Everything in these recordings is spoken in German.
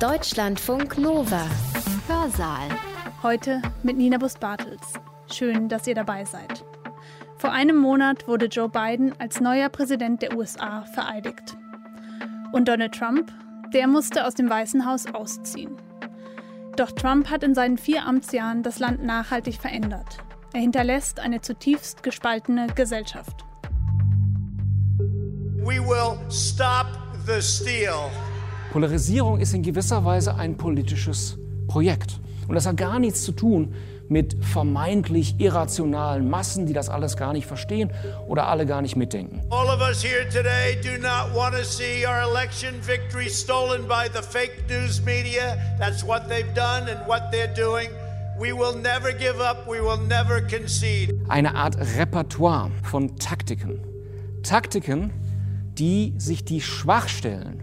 Deutschlandfunk Nova. Hörsaal. Heute mit Nina Bus-Bartels. Schön, dass ihr dabei seid. Vor einem Monat wurde Joe Biden als neuer Präsident der USA vereidigt. Und Donald Trump, der musste aus dem Weißen Haus ausziehen. Doch Trump hat in seinen vier Amtsjahren das Land nachhaltig verändert. Er hinterlässt eine zutiefst gespaltene Gesellschaft. We will stop the steal. Polarisierung ist in gewisser Weise ein politisches Projekt. Und das hat gar nichts zu tun mit vermeintlich irrationalen Massen, die das alles gar nicht verstehen oder alle gar nicht mitdenken. All of us here today do not want to see our election victory stolen by the fake news media. That's what they've done and what they're doing. We will never give up, we will never concede. Eine Art Repertoire von Taktiken. Taktiken, die sich die Schwachstellen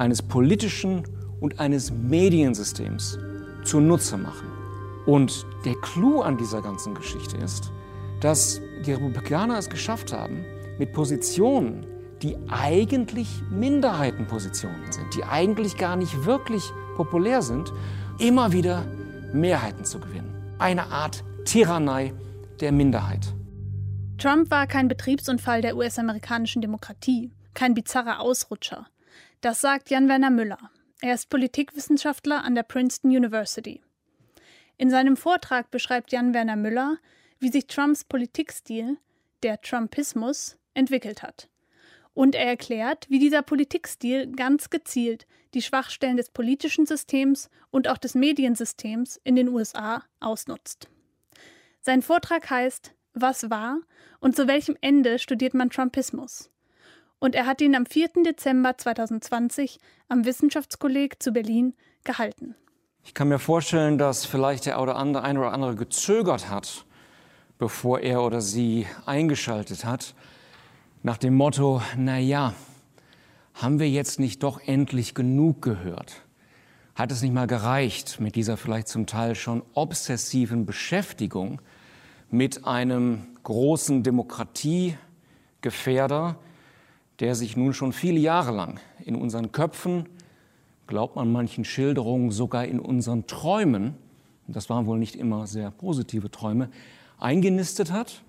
eines politischen und eines Mediensystems zunutze machen. Und der Clou an dieser ganzen Geschichte ist, dass die Republikaner es geschafft haben, mit Positionen, die eigentlich Minderheitenpositionen sind, die eigentlich gar nicht wirklich populär sind, immer wieder Mehrheiten zu gewinnen. Eine Art Tyrannei der Minderheit. Trump war kein Betriebsunfall der US-amerikanischen Demokratie, kein bizarrer Ausrutscher. Das sagt Jan-Werner Müller. Er ist Politikwissenschaftler an der Princeton University. In seinem Vortrag beschreibt Jan-Werner Müller, wie sich Trumps Politikstil, der Trumpismus, entwickelt hat. Und er erklärt, wie dieser Politikstil ganz gezielt die Schwachstellen des politischen Systems und auch des Mediensystems in den USA ausnutzt. Sein Vortrag heißt Was war und zu welchem Ende studiert man Trumpismus? Und er hat ihn am 4. Dezember 2020 am Wissenschaftskolleg zu Berlin gehalten. Ich kann mir vorstellen, dass vielleicht der oder andere, ein oder andere gezögert hat, bevor er oder sie eingeschaltet hat, nach dem Motto, na ja, haben wir jetzt nicht doch endlich genug gehört? Hat es nicht mal gereicht mit dieser vielleicht zum Teil schon obsessiven Beschäftigung mit einem großen Demokratiegefährder, der sich nun schon viele Jahre lang in unseren Köpfen, glaubt man manchen Schilderungen, sogar in unseren Träumen, das waren wohl nicht immer sehr positive Träume, eingenistet hat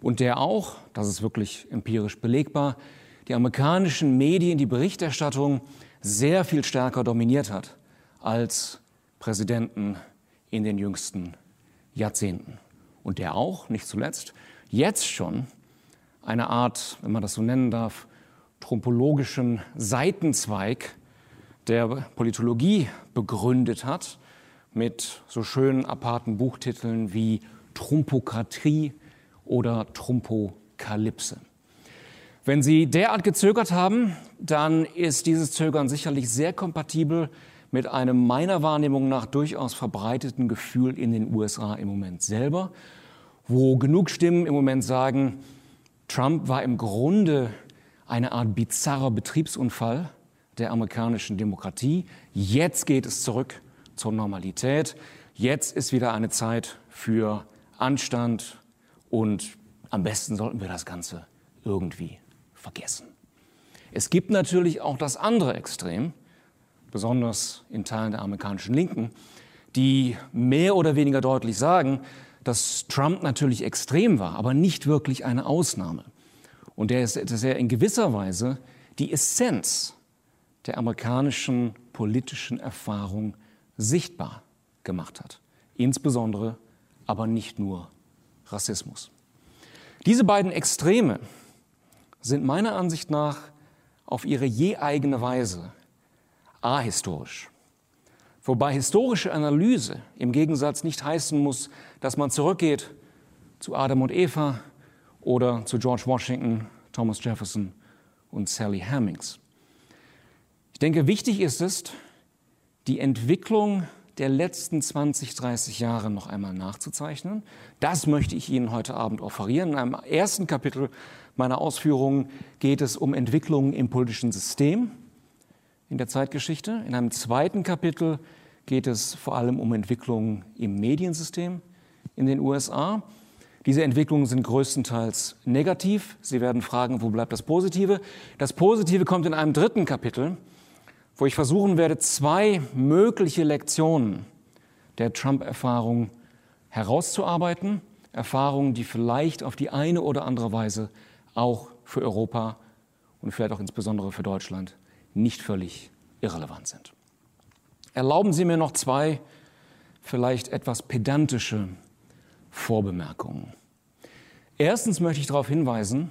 und der auch, das ist wirklich empirisch belegbar, die amerikanischen Medien, die Berichterstattung sehr viel stärker dominiert hat als Präsidenten in den jüngsten Jahrzehnten. Und der auch, nicht zuletzt, jetzt schon eine Art, wenn man das so nennen darf, trumpologischen Seitenzweig der Politologie begründet hat, mit so schönen aparten Buchtiteln wie Trumpokratie oder Trumpokalypse. Wenn Sie derart gezögert haben, dann ist dieses Zögern sicherlich sehr kompatibel mit einem meiner Wahrnehmung nach durchaus verbreiteten Gefühl in den USA im Moment selber, wo genug Stimmen im Moment sagen, Trump war im Grunde eine Art bizarrer Betriebsunfall der amerikanischen Demokratie. Jetzt geht es zurück zur Normalität. Jetzt ist wieder eine Zeit für Anstand und am besten sollten wir das Ganze irgendwie vergessen. Es gibt natürlich auch das andere Extrem, besonders in Teilen der amerikanischen Linken, die mehr oder weniger deutlich sagen, dass Trump natürlich extrem war, aber nicht wirklich eine Ausnahme und der ist, dass er in gewisser Weise die Essenz der amerikanischen politischen Erfahrung sichtbar gemacht hat. Insbesondere aber nicht nur Rassismus. Diese beiden Extreme sind meiner Ansicht nach auf ihre je eigene Weise ahistorisch. Wobei historische Analyse im Gegensatz nicht heißen muss, dass man zurückgeht zu Adam und Eva, oder zu George Washington, Thomas Jefferson und Sally Hemings. Ich denke, wichtig ist es, die Entwicklung der letzten 20, 30 Jahre noch einmal nachzuzeichnen. Das möchte ich Ihnen heute Abend offerieren. In einem ersten Kapitel meiner Ausführungen geht es um Entwicklungen im politischen System in der Zeitgeschichte. In einem zweiten Kapitel geht es vor allem um Entwicklungen im Mediensystem in den USA. Diese Entwicklungen sind größtenteils negativ. Sie werden fragen, wo bleibt das Positive? Das Positive kommt in einem dritten Kapitel, wo ich versuchen werde, zwei mögliche Lektionen der Trump-Erfahrung herauszuarbeiten. Erfahrungen, die vielleicht auf die eine oder andere Weise auch für Europa und vielleicht auch insbesondere für Deutschland nicht völlig irrelevant sind. Erlauben Sie mir noch zwei vielleicht etwas pedantische Vorbemerkungen. Erstens möchte ich darauf hinweisen,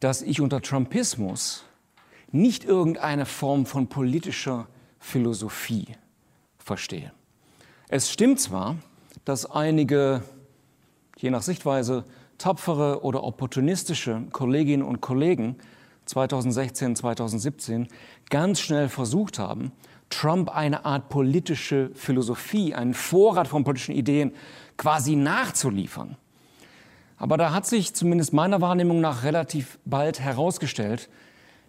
dass ich unter Trumpismus nicht irgendeine Form von politischer Philosophie verstehe. Es stimmt zwar, dass einige, je nach Sichtweise, tapfere oder opportunistische Kolleginnen und Kollegen 2016, 2017 ganz schnell versucht haben, Trump eine Art politische Philosophie, einen Vorrat von politischen Ideen quasi nachzuliefern. Aber da hat sich zumindest meiner Wahrnehmung nach relativ bald herausgestellt,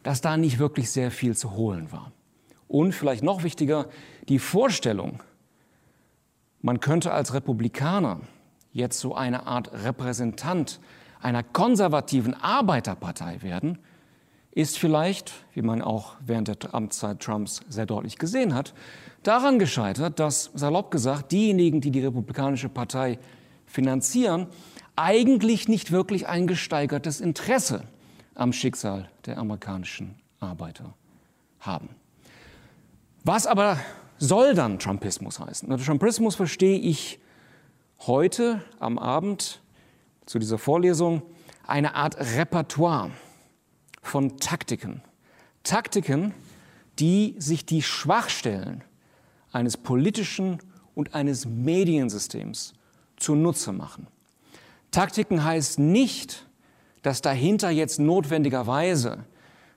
dass da nicht wirklich sehr viel zu holen war. Und vielleicht noch wichtiger, die Vorstellung, man könnte als Republikaner jetzt so eine Art Repräsentant einer konservativen Arbeiterpartei werden, ist vielleicht, wie man auch während der Amtszeit Trumps sehr deutlich gesehen hat, daran gescheitert, dass, salopp gesagt, diejenigen, die die Republikanische Partei finanzieren, eigentlich nicht wirklich ein gesteigertes Interesse am Schicksal der amerikanischen Arbeiter haben. Was aber soll dann Trumpismus heißen? Unter Trumpismus verstehe ich heute am Abend zu dieser Vorlesung eine Art Repertoire von Taktiken. Taktiken, die sich die Schwachstellen eines politischen und eines Mediensystems zunutze machen. Taktiken heißt nicht, dass dahinter jetzt notwendigerweise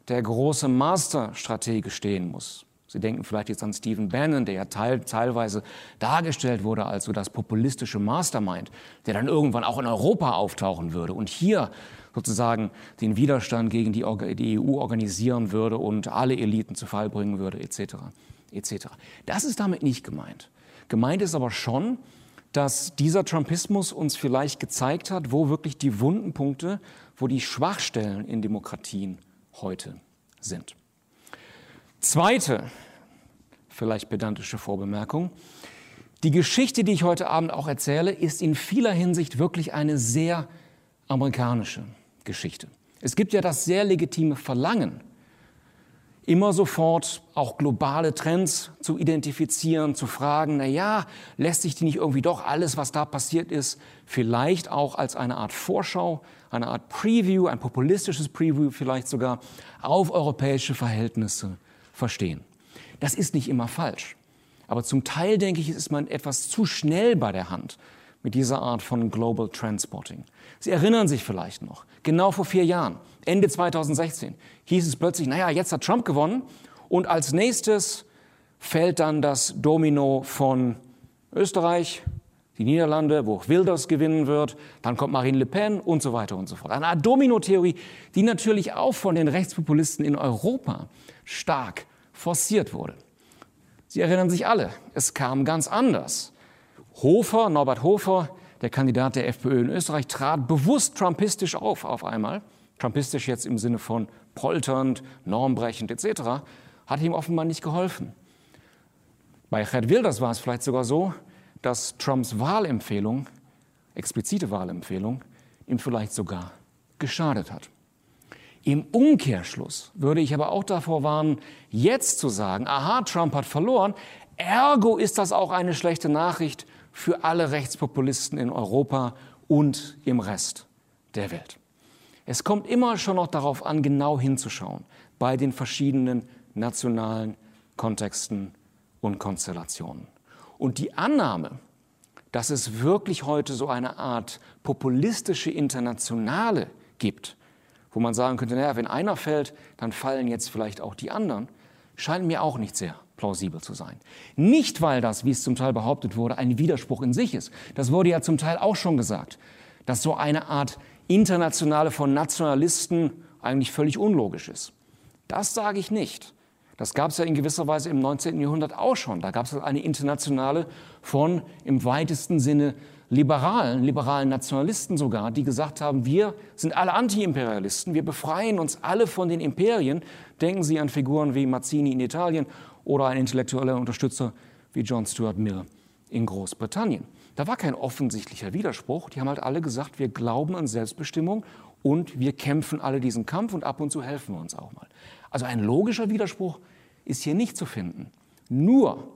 der große Masterstratege stehen muss. Sie denken vielleicht jetzt an Stephen Bannon, der ja teil, teilweise dargestellt wurde als so das populistische Mastermind, der dann irgendwann auch in Europa auftauchen würde und hier sozusagen den Widerstand gegen die, EU organisieren würde und alle Eliten zu Fall bringen würde, etc. etc. Das ist damit nicht gemeint. Gemeint ist aber schon, dass dieser Trumpismus uns vielleicht gezeigt hat, wo wirklich die wunden Punkte, wo die Schwachstellen in Demokratien heute sind. Zweite, vielleicht pedantische Vorbemerkung. Die Geschichte, die ich heute Abend auch erzähle, ist in vieler Hinsicht wirklich eine sehr amerikanische Geschichte. Es gibt ja das sehr legitime Verlangen, immer sofort auch globale Trends zu identifizieren, zu fragen, na ja, lässt sich die nicht irgendwie doch alles, was da passiert ist, vielleicht auch als eine Art Vorschau, eine Art Preview, ein populistisches Preview vielleicht sogar auf europäische Verhältnisse verstehen. Das ist nicht immer falsch. Aber zum Teil, denke ich, ist man etwas zu schnell bei der Hand mit dieser Art von Global Transporting. Sie erinnern sich vielleicht noch, genau vor vier Jahren, Ende 2016, hieß es plötzlich, naja, jetzt hat Trump gewonnen und als nächstes fällt dann das Domino von Österreich, die Niederlande, wo Wilders gewinnen wird, dann kommt Marine Le Pen und so weiter und so fort. Eine Art Domino-Theorie, die natürlich auch von den Rechtspopulisten in Europa stark forciert wurde. Sie erinnern sich alle, es kam ganz anders. Hofer, Norbert Hofer, der Kandidat der FPÖ in Österreich, trat bewusst trumpistisch auf auf einmal. Trumpistisch jetzt im Sinne von polternd, normbrechend etc. Hat ihm offenbar nicht geholfen. Bei Gerd Wilders war es vielleicht sogar so, dass Trumps Wahlempfehlung, explizite Wahlempfehlung, ihm vielleicht sogar geschadet hat. Im Umkehrschluss würde ich aber auch davor warnen, jetzt zu sagen, aha, Trump hat verloren, ergo ist das auch eine schlechte Nachricht für alle Rechtspopulisten in Europa und im Rest der Welt. Es kommt immer schon noch darauf an, genau hinzuschauen bei den verschiedenen nationalen Kontexten und Konstellationen. Und die Annahme, dass es wirklich heute so eine Art populistische Internationale gibt, wo man sagen könnte, naja, wenn einer fällt, dann fallen jetzt vielleicht auch die anderen, scheint mir auch nicht sehr plausibel zu sein. Nicht, weil das, wie es zum Teil behauptet wurde, ein Widerspruch in sich ist. Das wurde ja zum Teil auch schon gesagt, dass so eine Art Internationale von Nationalisten eigentlich völlig unlogisch ist. Das sage ich nicht. Das gab es ja in gewisser Weise im 19. Jahrhundert auch schon. Da gab es eine Internationale von im weitesten Sinne Liberalen, liberalen Nationalisten sogar, die gesagt haben, wir sind alle Antiimperialisten, wir befreien uns alle von den Imperien. Denken Sie an Figuren wie Mazzini in Italien oder ein intellektueller Unterstützer wie John Stuart Mill in Großbritannien. Da war kein offensichtlicher Widerspruch. Die haben halt alle gesagt, wir glauben an Selbstbestimmung und wir kämpfen alle diesen Kampf und ab und zu helfen wir uns auch mal. Also ein logischer Widerspruch ist hier nicht zu finden. Nur,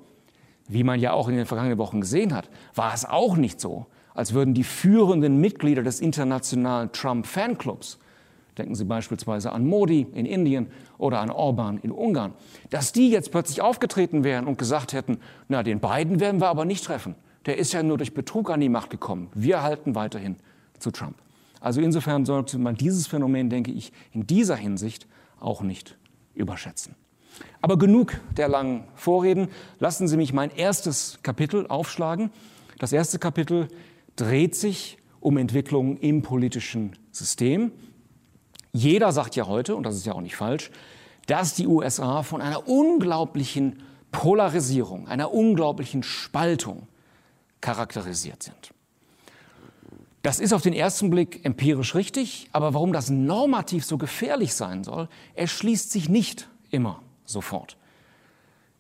wie man ja auch in den vergangenen Wochen gesehen hat, war es auch nicht so, als würden die führenden Mitglieder des internationalen Trump-Fanclubs, denken Sie beispielsweise an Modi in Indien oder an Orban in Ungarn, dass die jetzt plötzlich aufgetreten wären und gesagt hätten, na, den beiden werden wir aber nicht treffen. Der ist ja nur durch Betrug an die Macht gekommen. Wir halten weiterhin zu Trump. Also insofern sollte man dieses Phänomen, denke ich, in dieser Hinsicht auch nicht überschätzen. Aber genug der langen Vorreden. Lassen Sie mich mein erstes Kapitel aufschlagen. Das erste Kapitel dreht sich um Entwicklungen im politischen System. Jeder sagt ja heute, und das ist ja auch nicht falsch, dass die USA von einer unglaublichen Polarisierung, einer unglaublichen Spaltung charakterisiert sind. Das ist auf den ersten Blick empirisch richtig, aber warum das normativ so gefährlich sein soll, erschließt sich nicht immer sofort.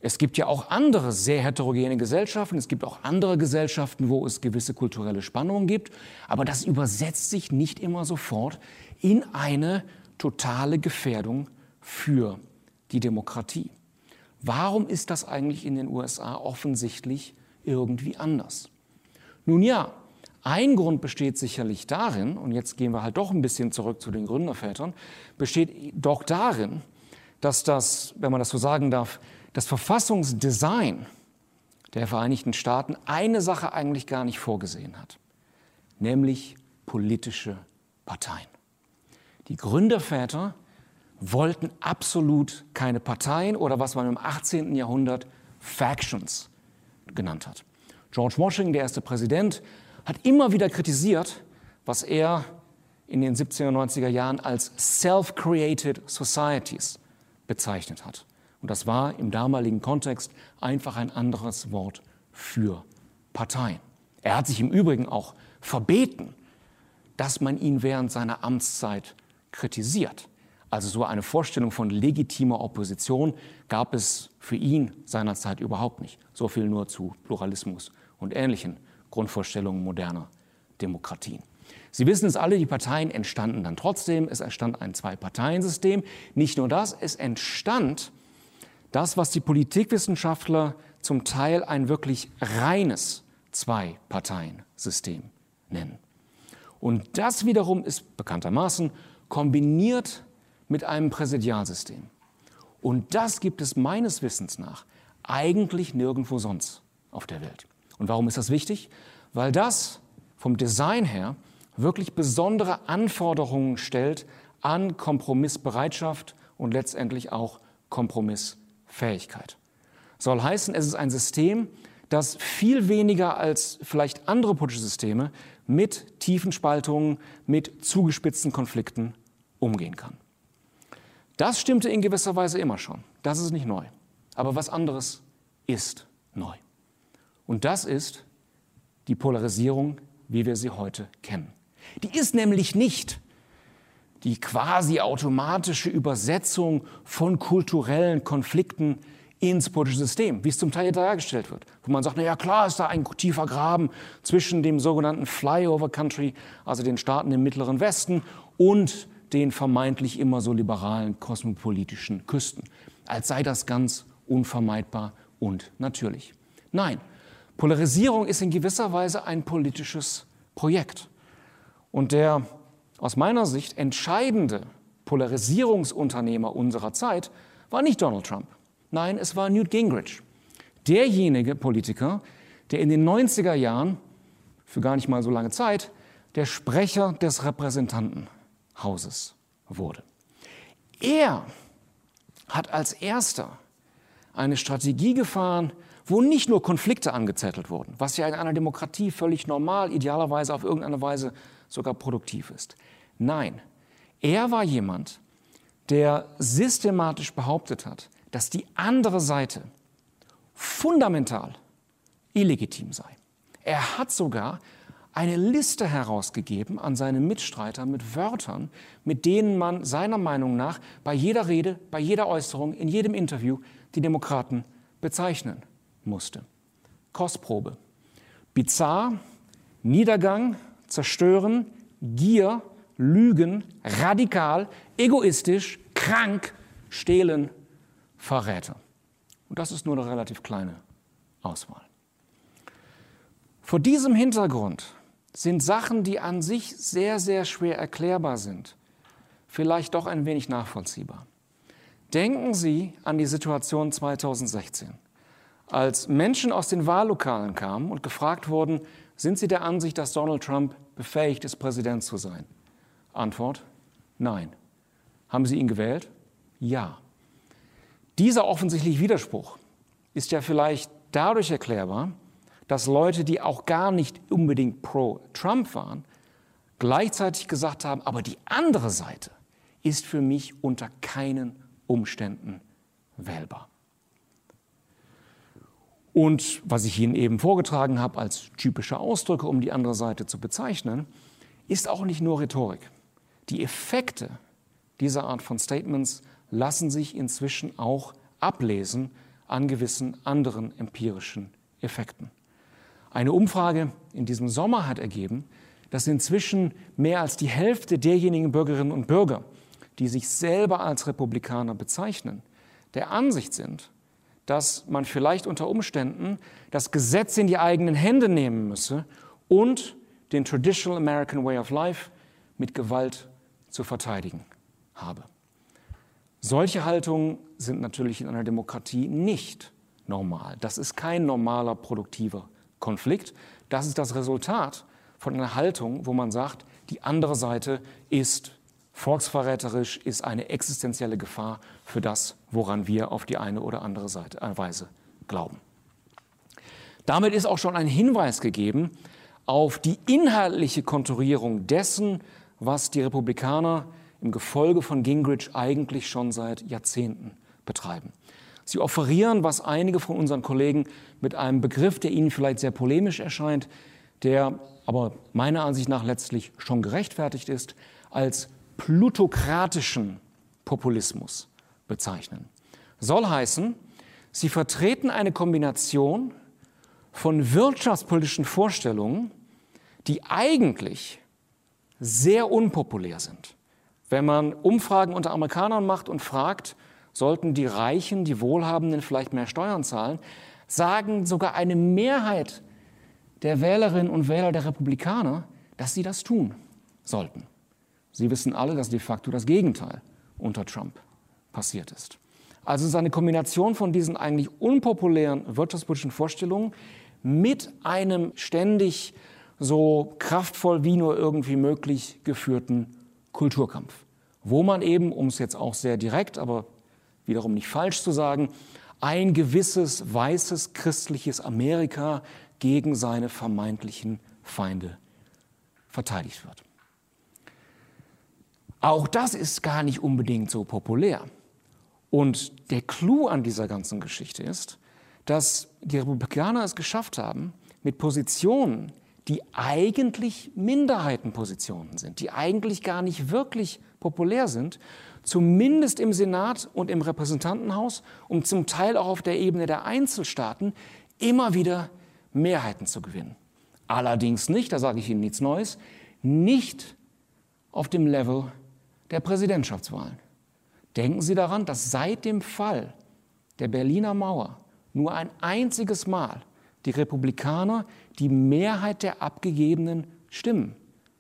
Es gibt ja auch andere sehr heterogene Gesellschaften, es gibt auch andere Gesellschaften, wo es gewisse kulturelle Spannungen gibt, aber das übersetzt sich nicht immer sofort in eine totale Gefährdung für die Demokratie. Warum ist das eigentlich in den USA offensichtlich irgendwie anders? Nun ja, ein Grund besteht sicherlich darin, und jetzt gehen wir halt doch ein bisschen zurück zu den Gründervätern, besteht doch darin, dass das, wenn man das so sagen darf, das Verfassungsdesign der Vereinigten Staaten eine Sache eigentlich gar nicht vorgesehen hat, nämlich politische Parteien. Die Gründerväter wollten absolut keine Parteien oder was man im 18. Jahrhundert Factions genannt hat. George Washington, der erste Präsident, hat immer wieder kritisiert, was er in den 70er und 90er Jahren als Self-Created Societies bezeichnet hat. Und das war im damaligen Kontext einfach ein anderes Wort für Parteien. Er hat sich im Übrigen auch verbeten, dass man ihn während seiner Amtszeit kritisiert. Also so eine Vorstellung von legitimer Opposition gab es für ihn seinerzeit überhaupt nicht. So viel nur zu Pluralismus und ähnlichen Grundvorstellungen moderner Demokratien. Sie wissen es alle, die Parteien entstanden dann trotzdem. Es entstand ein Zwei-Parteien-System. Nicht nur das, es entstand das, was die Politikwissenschaftler zum Teil ein wirklich reines Zwei-Parteien-System nennen. Und das wiederum ist bekanntermaßen kombiniert mit einem Präsidialsystem. Und das gibt es meines Wissens nach eigentlich nirgendwo sonst auf der Welt. Und warum ist das wichtig? Weil das vom Design her wirklich besondere Anforderungen stellt an Kompromissbereitschaft und letztendlich auch Kompromissfähigkeit. Soll heißen, es ist ein System, das viel weniger als vielleicht andere politische Systeme mit tiefen Spaltungen, mit zugespitzten Konflikten umgehen kann. Das stimmte in gewisser Weise immer schon. Das ist nicht neu. Aber was anderes ist neu. Und das ist die Polarisierung, wie wir sie heute kennen. Die ist nämlich nicht die quasi automatische Übersetzung von kulturellen Konflikten ins politische System, wie es zum Teil dargestellt wird. Wo man sagt, na ja, klar ist da ein tiefer Graben zwischen dem sogenannten Flyover Country, also den Staaten im Mittleren Westen, und den vermeintlich immer so liberalen kosmopolitischen Küsten. Als sei das ganz unvermeidbar und natürlich. Nein, Polarisierung ist in gewisser Weise ein politisches Projekt. Und der aus meiner Sicht entscheidende Polarisierungsunternehmer unserer Zeit war nicht Donald Trump. Nein, es war Newt Gingrich. Derjenige Politiker, der in den 90er Jahren, für gar nicht mal so lange Zeit, der Sprecher des Repräsentantenhauses wurde. Er hat als erster eine Strategie gefahren, wo nicht nur Konflikte angezettelt wurden, was ja in einer Demokratie völlig normal, idealerweise auf irgendeine Weise sogar produktiv ist. Nein, er war jemand, der systematisch behauptet hat, dass die andere Seite fundamental illegitim sei. Er hat sogar eine Liste herausgegeben an seine Mitstreiter mit Wörtern, mit denen man seiner Meinung nach bei jeder Rede, bei jeder Äußerung, in jedem Interview die Demokraten bezeichnen musste. Kostprobe. Bizarr, Niedergang, Zerstören, Gier, Lügen, radikal, egoistisch, krank, stehlen, Verräter. Und das ist nur eine relativ kleine Auswahl. Vor diesem Hintergrund sind Sachen, die an sich sehr, sehr schwer erklärbar sind, vielleicht doch ein wenig nachvollziehbar. Denken Sie an die Situation 2016, als Menschen aus den Wahllokalen kamen und gefragt wurden, sind Sie der Ansicht, dass Donald Trump befähigt ist, Präsident zu sein? Antwort, nein. Haben Sie ihn gewählt? Ja. Dieser offensichtliche Widerspruch ist ja vielleicht dadurch erklärbar, dass Leute, die auch gar nicht unbedingt pro Trump waren, gleichzeitig gesagt haben, aber die andere Seite ist für mich unter keinen Umständen wählbar. Und was ich Ihnen eben vorgetragen habe als typische Ausdrücke, um die andere Seite zu bezeichnen, ist auch nicht nur Rhetorik. Die Effekte dieser Art von Statements lassen sich inzwischen auch ablesen an gewissen anderen empirischen Effekten. Eine Umfrage in diesem Sommer hat ergeben, dass inzwischen mehr als die Hälfte derjenigen Bürgerinnen und Bürger, die sich selber als Republikaner bezeichnen, der Ansicht sind, dass man vielleicht unter Umständen das Gesetz in die eigenen Hände nehmen müsse und den Traditional American Way of Life mit Gewalt zu verteidigen habe. Solche Haltungen sind natürlich in einer Demokratie nicht normal. Das ist kein normaler produktiver Konflikt. Das ist das Resultat von einer Haltung, wo man sagt, die andere Seite ist volksverräterisch, ist eine existenzielle Gefahr für das, woran wir auf die eine oder andere Seite, äh, Weise glauben. Damit ist auch schon ein Hinweis gegeben auf die inhaltliche Konturierung dessen, was die Republikaner im Gefolge von Gingrich eigentlich schon seit Jahrzehnten betreiben. Sie offerieren, was einige von unseren Kollegen mit einem Begriff, der ihnen vielleicht sehr polemisch erscheint, der aber meiner Ansicht nach letztlich schon gerechtfertigt ist, als plutokratischen Populismus bezeichnen. Soll heißen, sie vertreten eine Kombination von wirtschaftspolitischen Vorstellungen, die eigentlich sehr unpopulär sind. Wenn man Umfragen unter Amerikanern macht und fragt, sollten die Reichen, die Wohlhabenden vielleicht mehr Steuern zahlen, sagen sogar eine Mehrheit der Wählerinnen und Wähler der Republikaner, dass sie das tun sollten. Sie wissen alle, dass de facto das Gegenteil unter Trump passiert ist. Also es ist eine Kombination von diesen eigentlich unpopulären wirtschaftspolitischen Vorstellungen mit einem ständig so kraftvoll wie nur irgendwie möglich geführten Kulturkampf, wo man eben, um es jetzt auch sehr direkt, aber wiederum nicht falsch zu sagen, ein gewisses weißes christliches Amerika gegen seine vermeintlichen Feinde verteidigt wird. Auch das ist gar nicht unbedingt so populär. Und der Clou an dieser ganzen Geschichte ist, dass die Republikaner es geschafft haben, mit Positionen, die eigentlich Minderheitenpositionen sind, die eigentlich gar nicht wirklich populär sind, zumindest im Senat und im Repräsentantenhaus und zum Teil auch auf der Ebene der Einzelstaaten immer wieder Mehrheiten zu gewinnen. Allerdings nicht, da sage ich Ihnen nichts Neues, nicht auf dem Level der Präsidentschaftswahlen. Denken Sie daran, dass seit dem Fall der Berliner Mauer nur ein einziges Mal die Republikaner die Mehrheit der abgegebenen Stimmen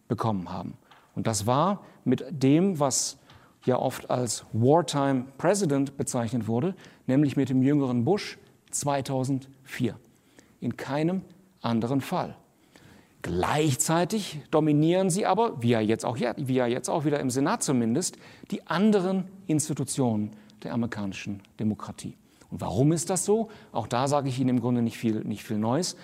bekommen haben. Und das war mit dem, was ja oft als Wartime President bezeichnet wurde, nämlich mit dem jüngeren Bush 2004. In keinem anderen Fall. Gleichzeitig dominieren sie aber, wie ja jetzt auch, wie ja jetzt auch wieder im Senat zumindest, die anderen Institutionen der amerikanischen Demokratie. Und warum ist das so? Auch da sage ich Ihnen im Grunde nicht viel, nicht viel Neues.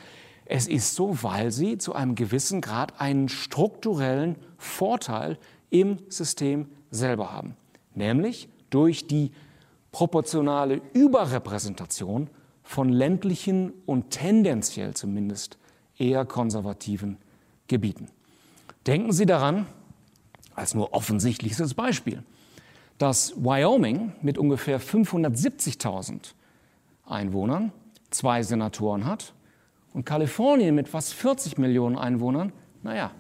Es ist so, weil sie zu einem gewissen Grad einen strukturellen Vorteil im System selber haben, nämlich durch die proportionale Überrepräsentation von ländlichen und tendenziell zumindest eher konservativen Gebieten. Denken Sie daran, als nur offensichtlichstes Beispiel, dass Wyoming mit ungefähr 570.000 Einwohnern zwei Senatoren hat und Kalifornien mit fast 40 Millionen Einwohnern, naja,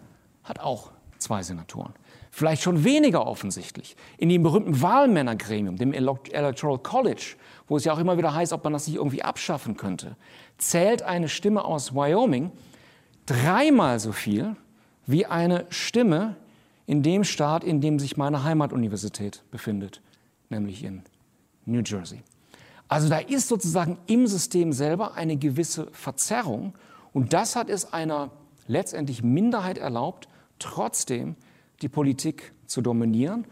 hat auch zwei Senatoren. Vielleicht schon weniger offensichtlich. In dem berühmten Wahlmännergremium, dem Electoral College, wo es ja auch immer wieder heißt, ob man das nicht irgendwie abschaffen könnte, zählt eine Stimme aus Wyoming dreimal so viel wie eine Stimme in dem Staat, in dem sich meine Heimatuniversität befindet, nämlich in New Jersey. Also da ist sozusagen im System selber eine gewisse Verzerrung und das hat es einer letztendlich Minderheit erlaubt, trotzdem die Politik zu dominieren,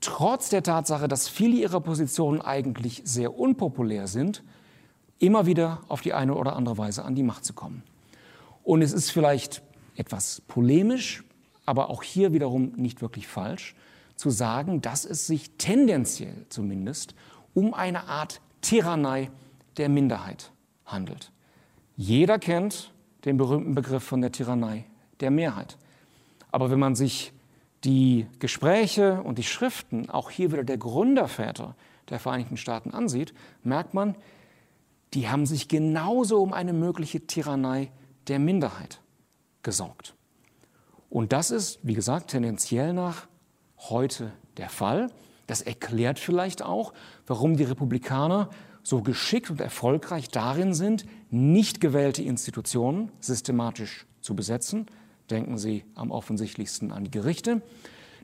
trotz der Tatsache, dass viele ihrer Positionen eigentlich sehr unpopulär sind, immer wieder auf die eine oder andere Weise an die Macht zu kommen. Und es ist vielleicht etwas polemisch, aber auch hier wiederum nicht wirklich falsch, zu sagen, dass es sich tendenziell zumindest um eine Art Tyrannei der Minderheit handelt. Jeder kennt den berühmten Begriff von der Tyrannei der Mehrheit. Aber wenn man sich die Gespräche und die Schriften auch hier wieder der Gründerväter der Vereinigten Staaten ansieht, merkt man, die haben sich genauso um eine mögliche Tyrannei der Minderheit gesorgt. Und das ist, wie gesagt, tendenziell nach heute der Fall. Das erklärt vielleicht auch, warum die Republikaner so geschickt und erfolgreich darin sind, nicht gewählte Institutionen systematisch zu besetzen. Denken Sie am offensichtlichsten an die Gerichte.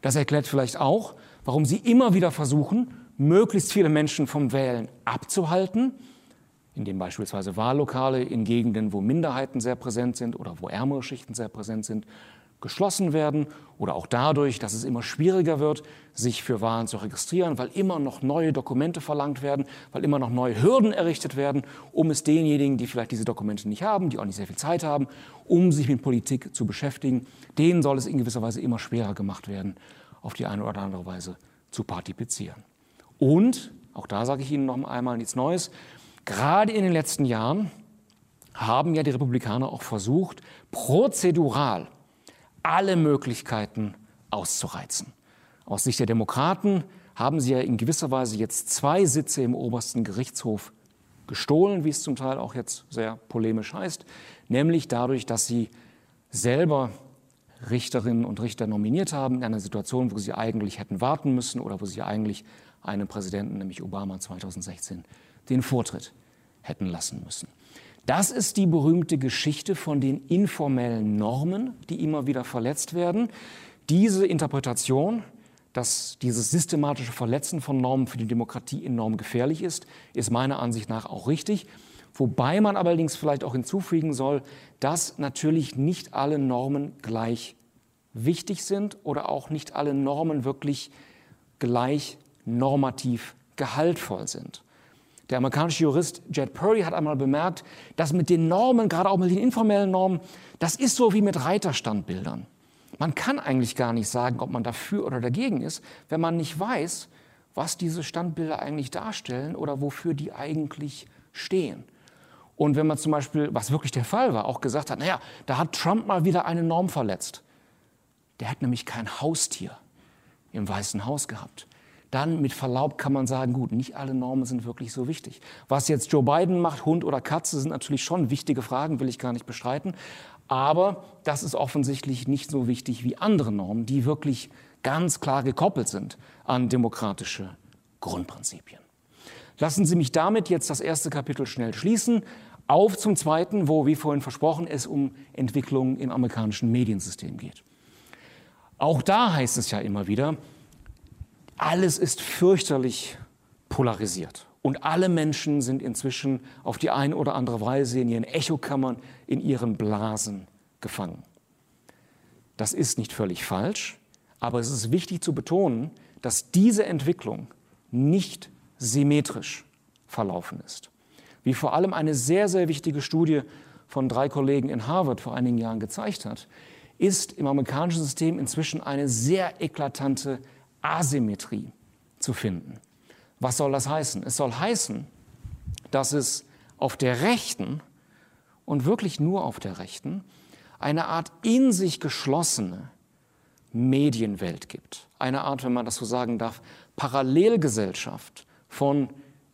Das erklärt vielleicht auch, warum sie immer wieder versuchen, möglichst viele Menschen vom Wählen abzuhalten, indem beispielsweise Wahllokale in Gegenden, wo Minderheiten sehr präsent sind oder wo ärmere Schichten sehr präsent sind, geschlossen werden oder auch dadurch, dass es immer schwieriger wird, sich für Wahlen zu registrieren, weil immer noch neue Dokumente verlangt werden, weil immer noch neue Hürden errichtet werden, um es denjenigen, die vielleicht diese Dokumente nicht haben, die auch nicht sehr viel Zeit haben, um sich mit Politik zu beschäftigen, denen soll es in gewisser Weise immer schwerer gemacht werden, auf die eine oder andere Weise zu partizipieren. Und, auch da sage ich Ihnen noch einmal nichts Neues, gerade in den letzten Jahren haben ja die Republikaner auch versucht, prozedural alle Möglichkeiten auszureizen. Aus Sicht der Demokraten haben sie ja in gewisser Weise jetzt zwei Sitze im obersten Gerichtshof gestohlen, wie es zum Teil auch jetzt sehr polemisch heißt, nämlich dadurch, dass sie selber Richterinnen und Richter nominiert haben in einer Situation, wo sie eigentlich hätten warten müssen oder wo sie eigentlich einem Präsidenten, nämlich Obama 2016, den Vortritt hätten lassen müssen. Das ist die berühmte Geschichte von den informellen Normen, die immer wieder verletzt werden. Diese Interpretation, dass dieses systematische Verletzen von Normen für die Demokratie enorm gefährlich ist, ist meiner Ansicht nach auch richtig. Wobei man allerdings vielleicht auch hinzufügen soll, dass natürlich nicht alle Normen gleich wichtig sind oder auch nicht alle Normen wirklich gleich normativ gehaltvoll sind. Der amerikanische Jurist Jed Perry hat einmal bemerkt, dass mit den Normen, gerade auch mit den informellen Normen, das ist so wie mit Reiterstandbildern. Man kann eigentlich gar nicht sagen, ob man dafür oder dagegen ist, wenn man nicht weiß, was diese Standbilder eigentlich darstellen oder wofür die eigentlich stehen. Und wenn man zum Beispiel, was wirklich der Fall war, auch gesagt hat, naja, da hat Trump mal wieder eine Norm verletzt. Der hat nämlich kein Haustier im Weißen Haus gehabt dann mit Verlaub kann man sagen, gut, nicht alle Normen sind wirklich so wichtig. Was jetzt Joe Biden macht, Hund oder Katze, sind natürlich schon wichtige Fragen, will ich gar nicht bestreiten. Aber das ist offensichtlich nicht so wichtig wie andere Normen, die wirklich ganz klar gekoppelt sind an demokratische Grundprinzipien. Lassen Sie mich damit jetzt das erste Kapitel schnell schließen. Auf zum zweiten, wo, wie vorhin versprochen, es um Entwicklungen im amerikanischen Mediensystem geht. Auch da heißt es ja immer wieder, alles ist fürchterlich polarisiert. Und alle Menschen sind inzwischen auf die eine oder andere Weise in ihren Echokammern, in ihren Blasen gefangen. Das ist nicht völlig falsch, aber es ist wichtig zu betonen, dass diese Entwicklung nicht symmetrisch verlaufen ist. Wie vor allem eine sehr, sehr wichtige Studie von drei Kollegen in Harvard vor einigen Jahren gezeigt hat, ist im amerikanischen System inzwischen eine sehr eklatante Asymmetrie zu finden. Was soll das heißen? Es soll heißen, dass es auf der rechten und wirklich nur auf der rechten eine Art in sich geschlossene Medienwelt gibt. Eine Art, wenn man das so sagen darf, Parallelgesellschaft von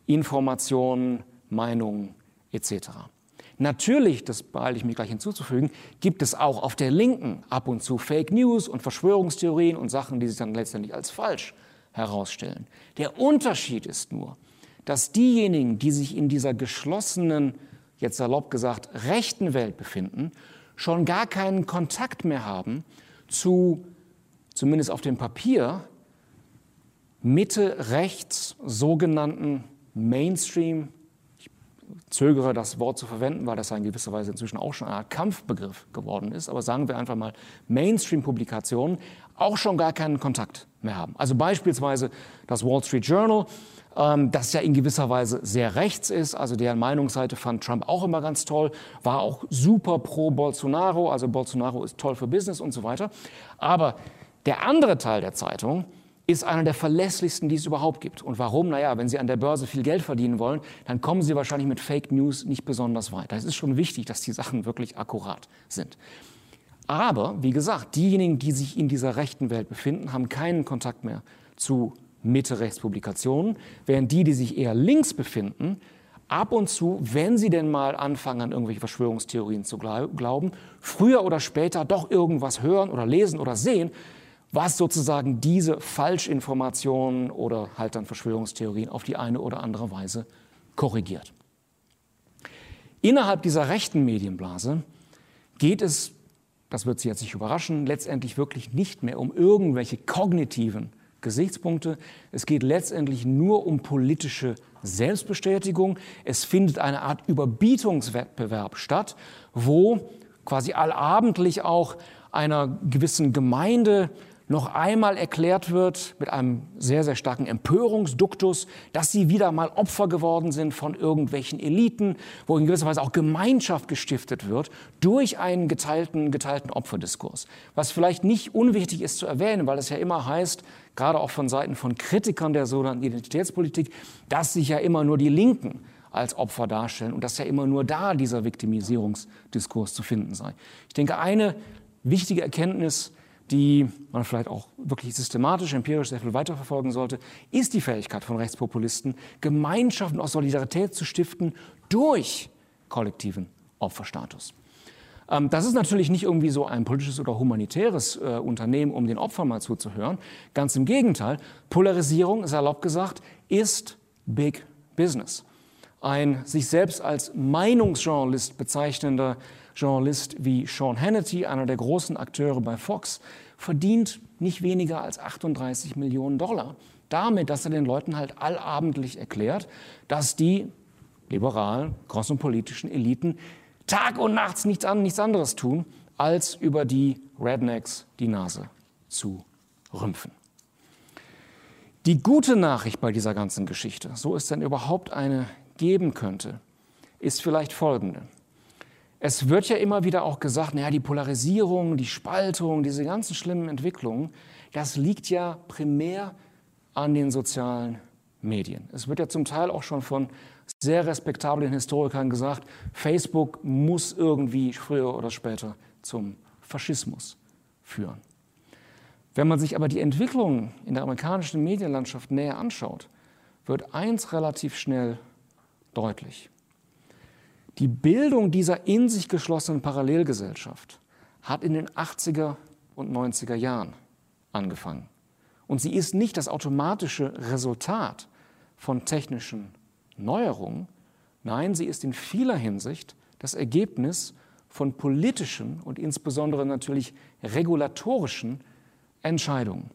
Informationen, Meinungen etc. Natürlich, das behalte ich mir gleich hinzuzufügen, gibt es auch auf der Linken ab und zu Fake News und Verschwörungstheorien und Sachen, die sich dann letztendlich als falsch herausstellen. Der Unterschied ist nur, dass diejenigen, die sich in dieser geschlossenen, jetzt salopp gesagt, rechten Welt befinden, schon gar keinen Kontakt mehr haben zu, zumindest auf dem Papier, Mitte rechts sogenannten Mainstream zögere, das Wort zu verwenden, weil das in gewisser Weise inzwischen auch schon Art Kampfbegriff geworden ist. Aber sagen wir einfach mal Mainstream-Publikationen auch schon gar keinen Kontakt mehr haben. Also beispielsweise das Wall Street Journal, ähm, das ja in gewisser Weise sehr rechts ist. Also deren Meinungsseite fand Trump auch immer ganz toll, war auch super pro Bolsonaro. Also Bolsonaro ist toll für Business und so weiter. Aber der andere Teil der Zeitung, ist einer der verlässlichsten, die es überhaupt gibt. Und warum? Naja, wenn Sie an der Börse viel Geld verdienen wollen, dann kommen Sie wahrscheinlich mit Fake News nicht besonders weit. Es ist schon wichtig, dass die Sachen wirklich akkurat sind. Aber, wie gesagt, diejenigen, die sich in dieser rechten Welt befinden, haben keinen Kontakt mehr zu Mitte-Rechts-Publikationen, während die, die sich eher links befinden, ab und zu, wenn sie denn mal anfangen, an irgendwelche Verschwörungstheorien zu glauben, früher oder später doch irgendwas hören oder lesen oder sehen, was sozusagen diese Falschinformationen oder halt dann Verschwörungstheorien auf die eine oder andere Weise korrigiert. Innerhalb dieser rechten Medienblase geht es, das wird Sie jetzt nicht überraschen, letztendlich wirklich nicht mehr um irgendwelche kognitiven Gesichtspunkte. Es geht letztendlich nur um politische Selbstbestätigung. Es findet eine Art Überbietungswettbewerb statt, wo quasi allabendlich auch einer gewissen Gemeinde noch einmal erklärt wird mit einem sehr, sehr starken Empörungsduktus, dass sie wieder mal Opfer geworden sind von irgendwelchen Eliten, wo in gewisser Weise auch Gemeinschaft gestiftet wird durch einen geteilten, geteilten Opferdiskurs. Was vielleicht nicht unwichtig ist zu erwähnen, weil es ja immer heißt, gerade auch von Seiten von Kritikern der sogenannten Identitätspolitik, dass sich ja immer nur die Linken als Opfer darstellen und dass ja immer nur da dieser Viktimisierungsdiskurs zu finden sei. Ich denke, eine wichtige Erkenntnis die man vielleicht auch wirklich systematisch, empirisch sehr viel weiterverfolgen sollte, ist die Fähigkeit von Rechtspopulisten, Gemeinschaften aus Solidarität zu stiften durch kollektiven Opferstatus. Ähm, das ist natürlich nicht irgendwie so ein politisches oder humanitäres äh, Unternehmen, um den Opfern mal zuzuhören. Ganz im Gegenteil, Polarisierung, salopp gesagt, ist Big Business. Ein sich selbst als Meinungsjournalist bezeichnender Journalist wie Sean Hannity, einer der großen Akteure bei Fox, verdient nicht weniger als 38 Millionen Dollar. Damit, dass er den Leuten halt allabendlich erklärt, dass die liberalen, kosmopolitischen Eliten Tag und nachts nichts, an, nichts anderes tun, als über die Rednecks die Nase zu rümpfen. Die gute Nachricht bei dieser ganzen Geschichte, so es denn überhaupt eine geben könnte, ist vielleicht folgende. Es wird ja immer wieder auch gesagt, naja, die Polarisierung, die Spaltung, diese ganzen schlimmen Entwicklungen, das liegt ja primär an den sozialen Medien. Es wird ja zum Teil auch schon von sehr respektablen Historikern gesagt, Facebook muss irgendwie früher oder später zum Faschismus führen. Wenn man sich aber die Entwicklung in der amerikanischen Medienlandschaft näher anschaut, wird eins relativ schnell deutlich. Die Bildung dieser in sich geschlossenen Parallelgesellschaft hat in den 80er und 90er Jahren angefangen. Und sie ist nicht das automatische Resultat von technischen Neuerungen, nein, sie ist in vieler Hinsicht das Ergebnis von politischen und insbesondere natürlich regulatorischen Entscheidungen.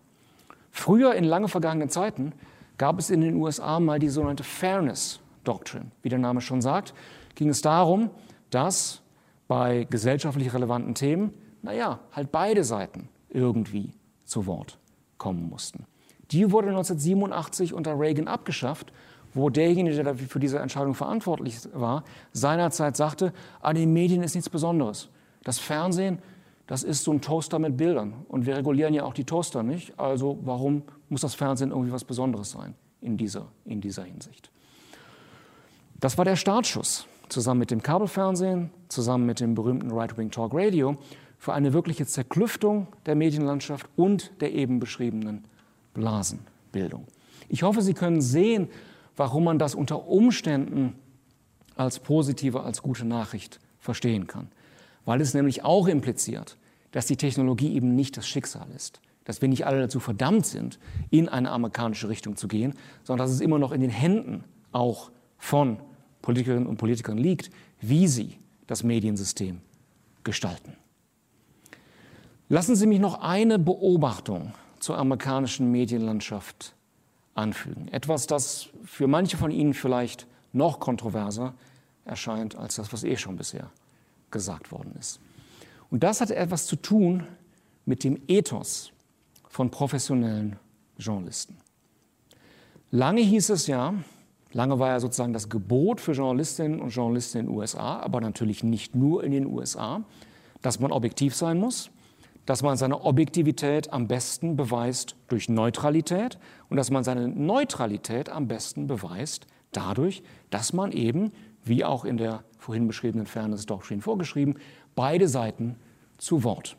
Früher in lange vergangenen Zeiten gab es in den USA mal die sogenannte Fairness Doctrine, wie der Name schon sagt ging es darum, dass bei gesellschaftlich relevanten Themen, naja, halt beide Seiten irgendwie zu Wort kommen mussten. Die wurde 1987 unter Reagan abgeschafft, wo derjenige, der für diese Entscheidung verantwortlich war, seinerzeit sagte, an den Medien ist nichts Besonderes. Das Fernsehen, das ist so ein Toaster mit Bildern. Und wir regulieren ja auch die Toaster nicht. Also warum muss das Fernsehen irgendwie was Besonderes sein in dieser, in dieser Hinsicht? Das war der Startschuss zusammen mit dem Kabelfernsehen, zusammen mit dem berühmten Right-Wing Talk Radio, für eine wirkliche Zerklüftung der Medienlandschaft und der eben beschriebenen Blasenbildung. Ich hoffe, Sie können sehen, warum man das unter Umständen als positive, als gute Nachricht verstehen kann. Weil es nämlich auch impliziert, dass die Technologie eben nicht das Schicksal ist. Dass wir nicht alle dazu verdammt sind, in eine amerikanische Richtung zu gehen, sondern dass es immer noch in den Händen auch von Politikerinnen und Politikern liegt, wie sie das Mediensystem gestalten. Lassen Sie mich noch eine Beobachtung zur amerikanischen Medienlandschaft anfügen. Etwas, das für manche von Ihnen vielleicht noch kontroverser erscheint als das, was eh schon bisher gesagt worden ist. Und das hat etwas zu tun mit dem Ethos von professionellen Journalisten. Lange hieß es ja, lange war ja sozusagen das Gebot für Journalistinnen und Journalisten in den USA, aber natürlich nicht nur in den USA, dass man objektiv sein muss, dass man seine Objektivität am besten beweist durch Neutralität und dass man seine Neutralität am besten beweist dadurch, dass man eben, wie auch in der vorhin beschriebenen Fairness Doctrine vorgeschrieben, beide Seiten zu Wort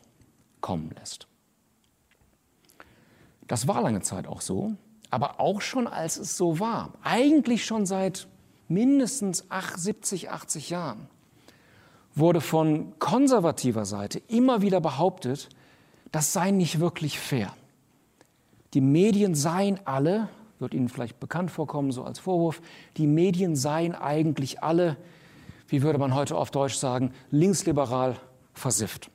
kommen lässt. Das war lange Zeit auch so, aber auch schon als es so war, eigentlich schon seit mindestens 70, 80 Jahren, wurde von konservativer Seite immer wieder behauptet, das sei nicht wirklich fair. Die Medien seien alle, wird Ihnen vielleicht bekannt vorkommen, so als Vorwurf, die Medien seien eigentlich alle, wie würde man heute auf Deutsch sagen, linksliberal versifft.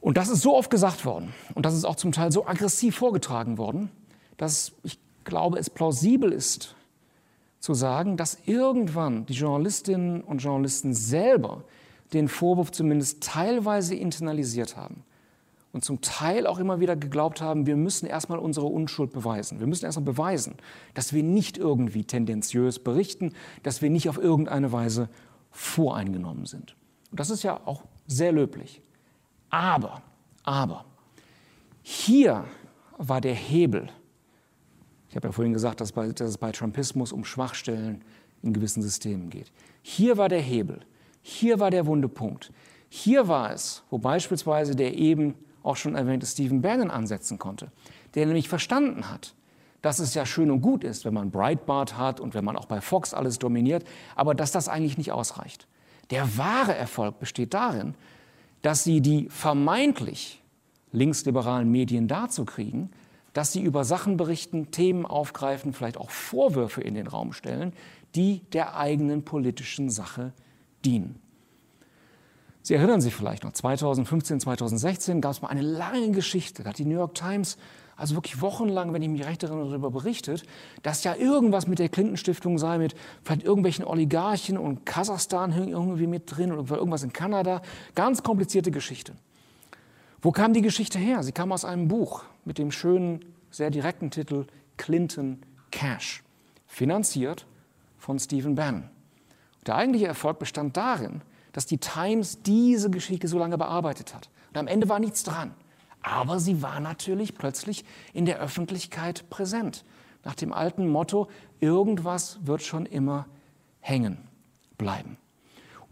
Und das ist so oft gesagt worden und das ist auch zum Teil so aggressiv vorgetragen worden, dass ich glaube, es plausibel ist zu sagen, dass irgendwann die Journalistinnen und Journalisten selber den Vorwurf zumindest teilweise internalisiert haben und zum Teil auch immer wieder geglaubt haben, wir müssen erstmal unsere Unschuld beweisen. Wir müssen erstmal beweisen, dass wir nicht irgendwie tendenziös berichten, dass wir nicht auf irgendeine Weise voreingenommen sind. Und das ist ja auch sehr löblich. Aber, aber, hier war der Hebel. Ich habe ja vorhin gesagt, dass, bei, dass es bei Trumpismus um Schwachstellen in gewissen Systemen geht. Hier war der Hebel. Hier war der wunde Punkt. Hier war es, wo beispielsweise der eben auch schon erwähnte Stephen Bannon ansetzen konnte, der nämlich verstanden hat, dass es ja schön und gut ist, wenn man Breitbart hat und wenn man auch bei Fox alles dominiert, aber dass das eigentlich nicht ausreicht. Der wahre Erfolg besteht darin, dass sie die vermeintlich linksliberalen Medien dazu kriegen, dass sie über Sachen berichten, Themen aufgreifen, vielleicht auch Vorwürfe in den Raum stellen, die der eigenen politischen Sache dienen. Sie erinnern sich vielleicht noch, 2015, 2016 gab es mal eine lange Geschichte, da hat die New York Times also wirklich wochenlang, wenn ich mich recht erinnere, darüber berichtet, dass ja irgendwas mit der Clinton-Stiftung sei, mit vielleicht irgendwelchen Oligarchen und Kasachstan irgendwie mit drin oder irgendwas in Kanada. Ganz komplizierte Geschichte. Wo kam die Geschichte her? Sie kam aus einem Buch mit dem schönen, sehr direkten Titel Clinton Cash, finanziert von Stephen Bannon. Der eigentliche Erfolg bestand darin, dass die Times diese Geschichte so lange bearbeitet hat. Und am Ende war nichts dran. Aber sie war natürlich plötzlich in der Öffentlichkeit präsent. Nach dem alten Motto, irgendwas wird schon immer hängen bleiben.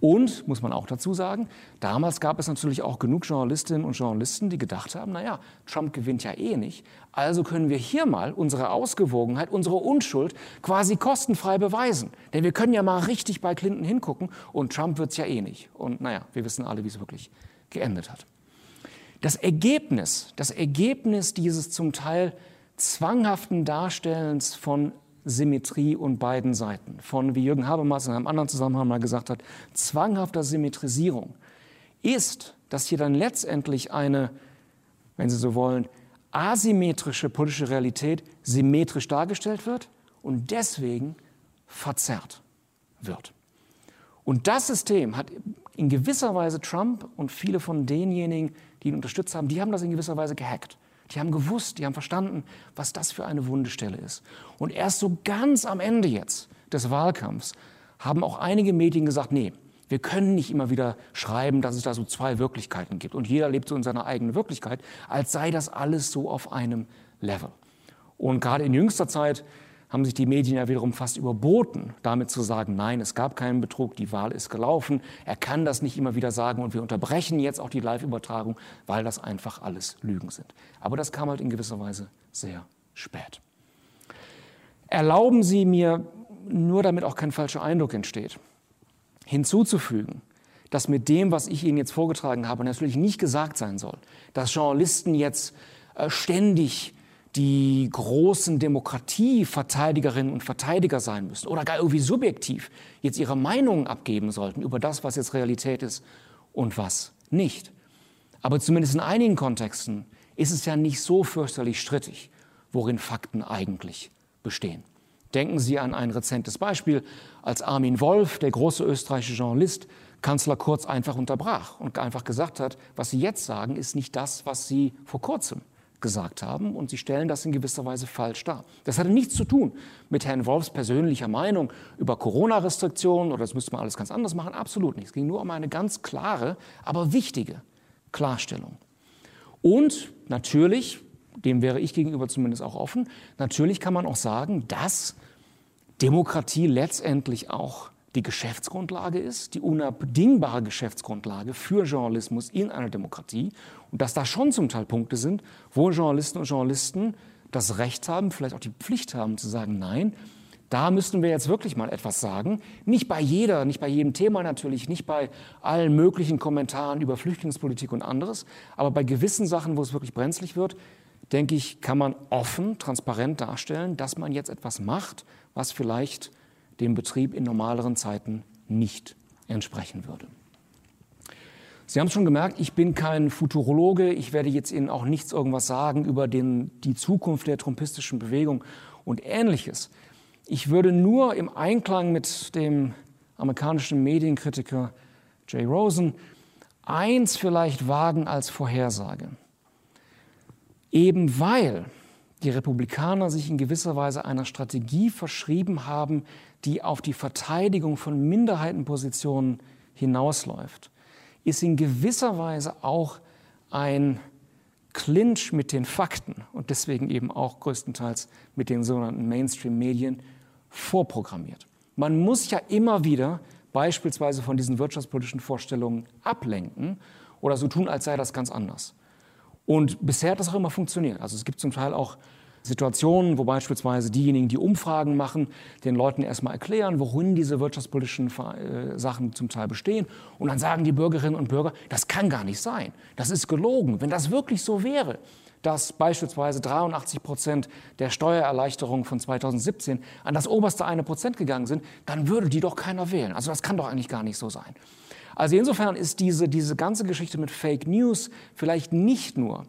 Und, muss man auch dazu sagen, damals gab es natürlich auch genug Journalistinnen und Journalisten, die gedacht haben, naja, Trump gewinnt ja eh nicht, also können wir hier mal unsere Ausgewogenheit, unsere Unschuld quasi kostenfrei beweisen. Denn wir können ja mal richtig bei Clinton hingucken und Trump wird es ja eh nicht. Und naja, wir wissen alle, wie es wirklich geendet hat. Das Ergebnis, das Ergebnis dieses zum Teil zwanghaften Darstellens von Symmetrie und beiden Seiten, von, wie Jürgen Habermas in einem anderen Zusammenhang mal gesagt hat, zwanghafter Symmetrisierung, ist, dass hier dann letztendlich eine, wenn Sie so wollen, asymmetrische politische Realität symmetrisch dargestellt wird und deswegen verzerrt wird. Und das System hat in gewisser Weise Trump und viele von denjenigen, die ihn unterstützt haben, die haben das in gewisser Weise gehackt. Die haben gewusst, die haben verstanden, was das für eine Wundestelle ist. Und erst so ganz am Ende jetzt des Wahlkampfs haben auch einige Medien gesagt, nee, wir können nicht immer wieder schreiben, dass es da so zwei Wirklichkeiten gibt und jeder lebt so in seiner eigenen Wirklichkeit, als sei das alles so auf einem Level. Und gerade in jüngster Zeit haben sich die Medien ja wiederum fast überboten, damit zu sagen, nein, es gab keinen Betrug, die Wahl ist gelaufen. Er kann das nicht immer wieder sagen und wir unterbrechen jetzt auch die Live-Übertragung, weil das einfach alles Lügen sind. Aber das kam halt in gewisser Weise sehr spät. Erlauben Sie mir nur damit auch kein falscher Eindruck entsteht, hinzuzufügen, dass mit dem, was ich Ihnen jetzt vorgetragen habe, natürlich nicht gesagt sein soll, dass Journalisten jetzt äh, ständig die großen Demokratieverteidigerinnen und Verteidiger sein müssen oder gar irgendwie subjektiv jetzt ihre Meinungen abgeben sollten über das, was jetzt Realität ist und was nicht. Aber zumindest in einigen Kontexten ist es ja nicht so fürchterlich strittig, worin Fakten eigentlich bestehen. Denken Sie an ein rezentes Beispiel, als Armin Wolf, der große österreichische Journalist, Kanzler Kurz einfach unterbrach und einfach gesagt hat, was Sie jetzt sagen, ist nicht das, was Sie vor kurzem gesagt haben und Sie stellen das in gewisser Weise falsch dar. Das hatte nichts zu tun mit Herrn Wolfs persönlicher Meinung über Corona-Restriktionen oder das müsste man alles ganz anders machen. Absolut nicht. Es ging nur um eine ganz klare, aber wichtige Klarstellung. Und natürlich, dem wäre ich gegenüber zumindest auch offen, natürlich kann man auch sagen, dass Demokratie letztendlich auch die Geschäftsgrundlage ist, die unabdingbare Geschäftsgrundlage für Journalismus in einer Demokratie und dass da schon zum Teil Punkte sind, wo Journalisten und Journalisten das Recht haben, vielleicht auch die Pflicht haben zu sagen, nein, da müssten wir jetzt wirklich mal etwas sagen. Nicht bei jeder, nicht bei jedem Thema natürlich, nicht bei allen möglichen Kommentaren über Flüchtlingspolitik und anderes, aber bei gewissen Sachen, wo es wirklich brenzlig wird, denke ich, kann man offen, transparent darstellen, dass man jetzt etwas macht, was vielleicht dem Betrieb in normaleren Zeiten nicht entsprechen würde. Sie haben es schon gemerkt, ich bin kein Futurologe. Ich werde jetzt Ihnen auch nichts irgendwas sagen über den, die Zukunft der trumpistischen Bewegung und Ähnliches. Ich würde nur im Einklang mit dem amerikanischen Medienkritiker Jay Rosen eins vielleicht wagen als Vorhersage. Eben weil die Republikaner sich in gewisser Weise einer Strategie verschrieben haben, die auf die Verteidigung von Minderheitenpositionen hinausläuft, ist in gewisser Weise auch ein Clinch mit den Fakten und deswegen eben auch größtenteils mit den sogenannten Mainstream-Medien vorprogrammiert. Man muss ja immer wieder beispielsweise von diesen wirtschaftspolitischen Vorstellungen ablenken oder so tun, als sei das ganz anders. Und bisher hat das auch immer funktioniert. Also es gibt zum Teil auch Situationen, wo beispielsweise diejenigen, die Umfragen machen, den Leuten erstmal erklären, worin diese wirtschaftspolitischen äh, Sachen zum Teil bestehen. Und dann sagen die Bürgerinnen und Bürger, das kann gar nicht sein. Das ist gelogen. Wenn das wirklich so wäre, dass beispielsweise 83 Prozent der Steuererleichterung von 2017 an das oberste eine Prozent gegangen sind, dann würde die doch keiner wählen. Also das kann doch eigentlich gar nicht so sein. Also insofern ist diese, diese ganze Geschichte mit Fake News vielleicht nicht nur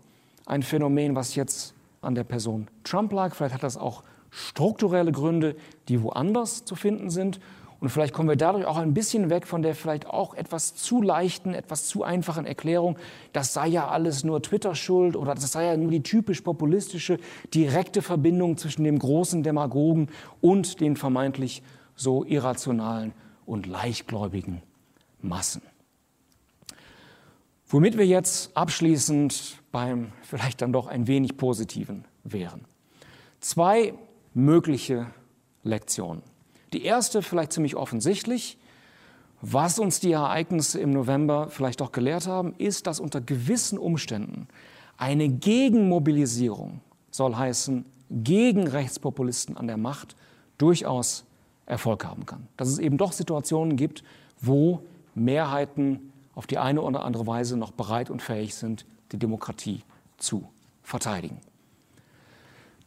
ein Phänomen, was jetzt an der Person Trump lag. Vielleicht hat das auch strukturelle Gründe, die woanders zu finden sind. Und vielleicht kommen wir dadurch auch ein bisschen weg von der vielleicht auch etwas zu leichten, etwas zu einfachen Erklärung, das sei ja alles nur Twitter-Schuld oder das sei ja nur die typisch populistische, direkte Verbindung zwischen dem großen Demagogen und den vermeintlich so irrationalen und leichtgläubigen Massen. Womit wir jetzt abschließend beim vielleicht dann doch ein wenig positiven wären. Zwei mögliche Lektionen. Die erste vielleicht ziemlich offensichtlich. Was uns die Ereignisse im November vielleicht doch gelehrt haben, ist, dass unter gewissen Umständen eine Gegenmobilisierung, soll heißen, gegen Rechtspopulisten an der Macht, durchaus Erfolg haben kann. Dass es eben doch Situationen gibt, wo Mehrheiten auf die eine oder andere Weise noch bereit und fähig sind, die Demokratie zu verteidigen.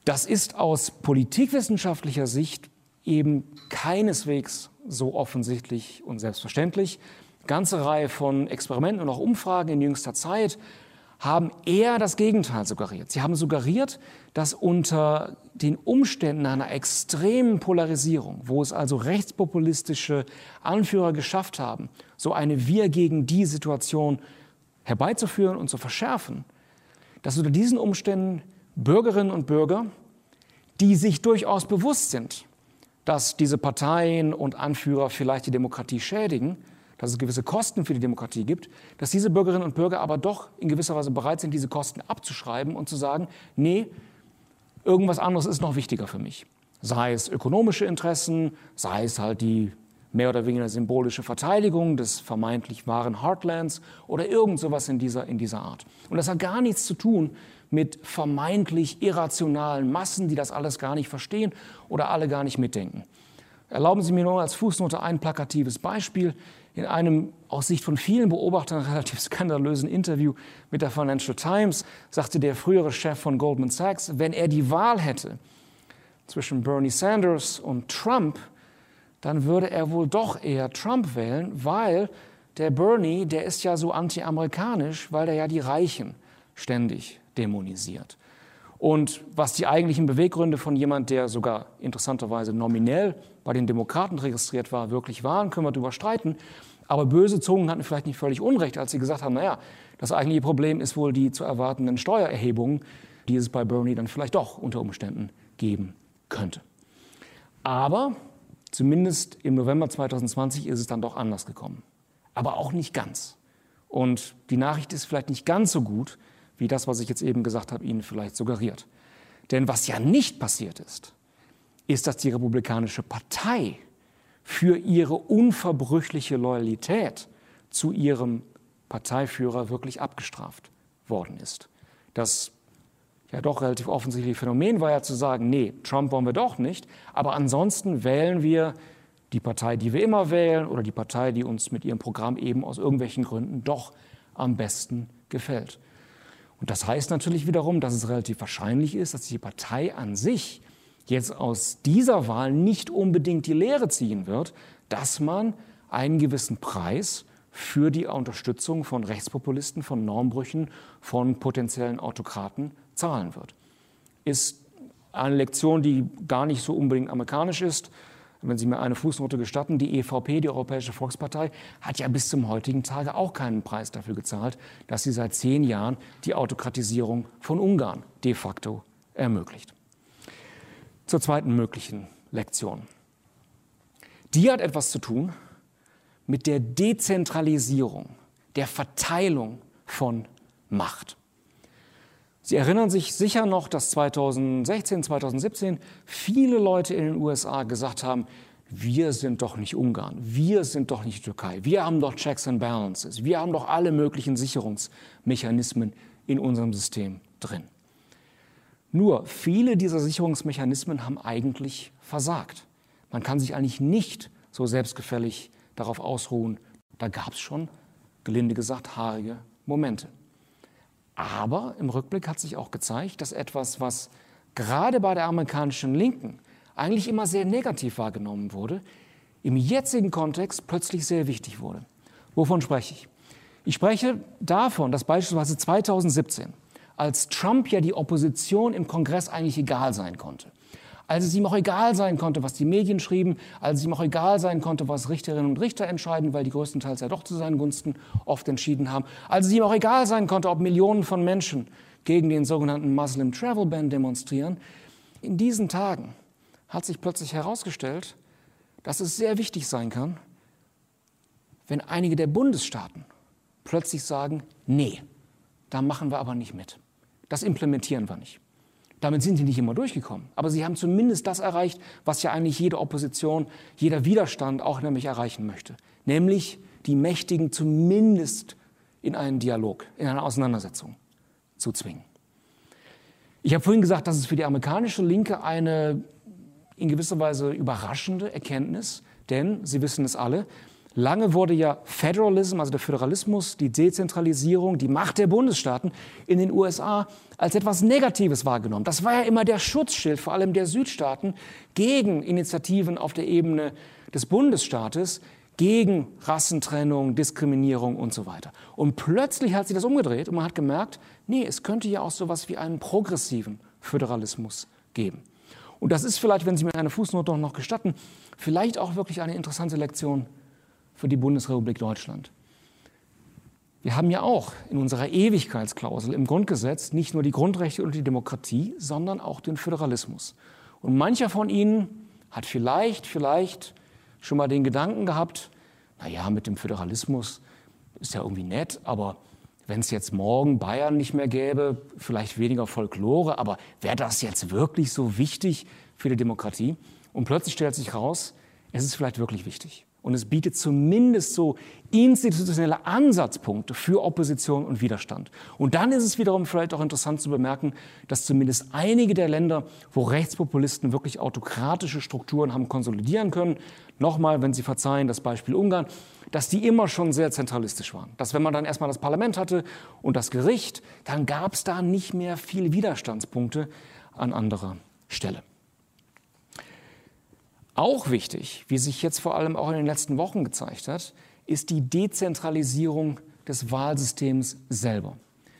Das ist aus politikwissenschaftlicher Sicht eben keineswegs so offensichtlich und selbstverständlich. Eine ganze Reihe von Experimenten und auch Umfragen in jüngster Zeit haben eher das Gegenteil suggeriert. Sie haben suggeriert, dass unter den Umständen einer extremen Polarisierung, wo es also rechtspopulistische Anführer geschafft haben, so eine Wir gegen die Situation herbeizuführen und zu verschärfen, dass unter diesen Umständen Bürgerinnen und Bürger, die sich durchaus bewusst sind, dass diese Parteien und Anführer vielleicht die Demokratie schädigen, dass es gewisse Kosten für die Demokratie gibt, dass diese Bürgerinnen und Bürger aber doch in gewisser Weise bereit sind, diese Kosten abzuschreiben und zu sagen, nee, irgendwas anderes ist noch wichtiger für mich. Sei es ökonomische Interessen, sei es halt die mehr oder weniger symbolische Verteidigung des vermeintlich wahren Heartlands oder irgend sowas in dieser, in dieser Art. Und das hat gar nichts zu tun mit vermeintlich irrationalen Massen, die das alles gar nicht verstehen oder alle gar nicht mitdenken, Erlauben Sie mir nur als Fußnote ein plakatives Beispiel. In einem aus Sicht von vielen Beobachtern relativ skandalösen Interview mit der Financial Times sagte der frühere Chef von Goldman Sachs, wenn er die Wahl hätte zwischen Bernie Sanders und Trump, dann würde er wohl doch eher Trump wählen, weil der Bernie, der ist ja so anti-amerikanisch, weil er ja die Reichen ständig dämonisiert. Und was die eigentlichen Beweggründe von jemand, der sogar interessanterweise nominell bei den Demokraten registriert war, wirklich waren, können wir darüber streiten. Aber böse Zungen hatten vielleicht nicht völlig Unrecht, als sie gesagt haben, naja, das eigentliche Problem ist wohl die zu erwartenden Steuererhebungen, die es bei Bernie dann vielleicht doch unter Umständen geben könnte. Aber zumindest im November 2020 ist es dann doch anders gekommen. Aber auch nicht ganz. Und die Nachricht ist vielleicht nicht ganz so gut, wie das, was ich jetzt eben gesagt habe, Ihnen vielleicht suggeriert. Denn was ja nicht passiert ist, ist, dass die Republikanische Partei für ihre unverbrüchliche Loyalität zu ihrem Parteiführer wirklich abgestraft worden ist. Das ja doch relativ offensichtliche Phänomen war ja zu sagen, nee, Trump wollen wir doch nicht, aber ansonsten wählen wir die Partei, die wir immer wählen oder die Partei, die uns mit ihrem Programm eben aus irgendwelchen Gründen doch am besten gefällt. Und das heißt natürlich wiederum, dass es relativ wahrscheinlich ist, dass die Partei an sich jetzt aus dieser Wahl nicht unbedingt die Lehre ziehen wird, dass man einen gewissen Preis für die Unterstützung von Rechtspopulisten, von Normbrüchen, von potenziellen Autokraten zahlen wird. Ist eine Lektion, die gar nicht so unbedingt amerikanisch ist. Wenn Sie mir eine Fußnote gestatten, die EVP, die Europäische Volkspartei, hat ja bis zum heutigen Tage auch keinen Preis dafür gezahlt, dass sie seit zehn Jahren die Autokratisierung von Ungarn de facto ermöglicht. Zur zweiten möglichen Lektion. Die hat etwas zu tun mit der Dezentralisierung, der Verteilung von Macht. Sie erinnern sich sicher noch, dass 2016, 2017 viele Leute in den USA gesagt haben, wir sind doch nicht Ungarn, wir sind doch nicht Türkei, wir haben doch Checks and Balances, wir haben doch alle möglichen Sicherungsmechanismen in unserem System drin. Nur viele dieser Sicherungsmechanismen haben eigentlich versagt. Man kann sich eigentlich nicht so selbstgefällig darauf ausruhen. Da gab es schon, gelinde gesagt, haarige Momente. Aber im Rückblick hat sich auch gezeigt, dass etwas, was gerade bei der amerikanischen Linken eigentlich immer sehr negativ wahrgenommen wurde, im jetzigen Kontext plötzlich sehr wichtig wurde. Wovon spreche ich? Ich spreche davon, dass beispielsweise 2017, als Trump ja die Opposition im Kongress eigentlich egal sein konnte, als es ihm auch egal sein konnte, was die Medien schrieben, als es ihm auch egal sein konnte, was Richterinnen und Richter entscheiden, weil die größtenteils ja doch zu seinen Gunsten oft entschieden haben, als es ihm auch egal sein konnte, ob Millionen von Menschen gegen den sogenannten Muslim Travel Ban demonstrieren. In diesen Tagen hat sich plötzlich herausgestellt, dass es sehr wichtig sein kann, wenn einige der Bundesstaaten plötzlich sagen, nee, da machen wir aber nicht mit. Das implementieren wir nicht. Damit sind sie nicht immer durchgekommen. Aber sie haben zumindest das erreicht, was ja eigentlich jede Opposition, jeder Widerstand auch nämlich erreichen möchte. Nämlich die Mächtigen zumindest in einen Dialog, in eine Auseinandersetzung zu zwingen. Ich habe vorhin gesagt, das ist für die amerikanische Linke eine in gewisser Weise überraschende Erkenntnis, denn Sie wissen es alle, Lange wurde ja Federalism, also der Föderalismus, die Dezentralisierung, die Macht der Bundesstaaten in den USA als etwas Negatives wahrgenommen. Das war ja immer der Schutzschild, vor allem der Südstaaten, gegen Initiativen auf der Ebene des Bundesstaates, gegen Rassentrennung, Diskriminierung und so weiter. Und plötzlich hat sich das umgedreht und man hat gemerkt, nee, es könnte ja auch so etwas wie einen progressiven Föderalismus geben. Und das ist vielleicht, wenn Sie mir eine Fußnote noch gestatten, vielleicht auch wirklich eine interessante Lektion für die Bundesrepublik Deutschland. Wir haben ja auch in unserer Ewigkeitsklausel im Grundgesetz nicht nur die Grundrechte und die Demokratie, sondern auch den Föderalismus. Und mancher von Ihnen hat vielleicht, vielleicht schon mal den Gedanken gehabt, naja, mit dem Föderalismus ist ja irgendwie nett, aber wenn es jetzt morgen Bayern nicht mehr gäbe, vielleicht weniger Folklore, aber wäre das jetzt wirklich so wichtig für die Demokratie? Und plötzlich stellt sich raus, es ist vielleicht wirklich wichtig. Und es bietet zumindest so institutionelle Ansatzpunkte für Opposition und Widerstand. Und dann ist es wiederum vielleicht auch interessant zu bemerken, dass zumindest einige der Länder, wo Rechtspopulisten wirklich autokratische Strukturen haben konsolidieren können, nochmal, wenn Sie verzeihen, das Beispiel Ungarn, dass die immer schon sehr zentralistisch waren. Dass wenn man dann erstmal das Parlament hatte und das Gericht, dann gab es da nicht mehr viele Widerstandspunkte an anderer Stelle. Auch wichtig, wie sich jetzt vor allem auch in den letzten Wochen gezeigt hat, ist die Dezentralisierung des Wahlsystems selber.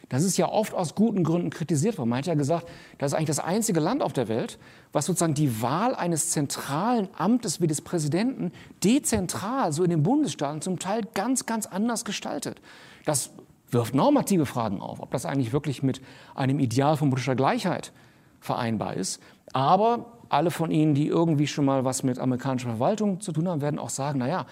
Das ist ja oft aus guten Gründen kritisiert worden. Man hat ja gesagt, das ist eigentlich das einzige Land auf der Welt, was sozusagen die Wahl eines zentralen Amtes wie des Präsidenten dezentral, so in den Bundesstaaten, zum Teil ganz, ganz anders gestaltet. Das wirft normative Fragen auf, ob das eigentlich wirklich mit einem Ideal von politischer Gleichheit vereinbar ist. Aber alle von Ihnen, die irgendwie schon mal was mit amerikanischer Verwaltung zu tun haben, werden auch sagen, naja,